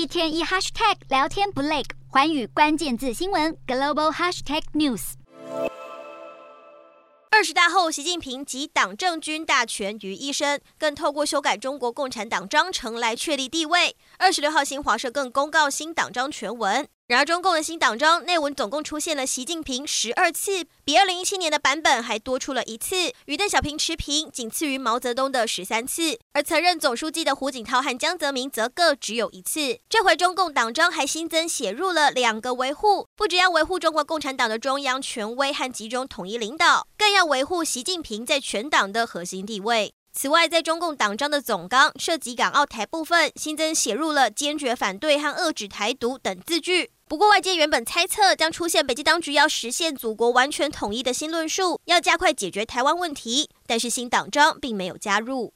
一天一 hashtag 聊天不累，环宇关键字新闻 global hashtag news。二十大后，习近平集党政军大权于一身，更透过修改中国共产党章程来确立地位。二十六号，新华社更公告新党章全文。然而，中共的新党章内文总共出现了习近平十二次，比二零一七年的版本还多出了一次，与邓小平持平，仅次于毛泽东的十三次。而曾任总书记的胡锦涛和江泽民则各只有一次。这回中共党章还新增写入了两个维护，不只要维护中国共产党的中央权威和集中统一领导，更要维护习近平在全党的核心地位。此外，在中共党章的总纲涉及港澳台部分，新增写入了坚决反对和遏制台独等字句。不过，外界原本猜测将出现北京当局要实现祖国完全统一的新论述，要加快解决台湾问题，但是新党章并没有加入。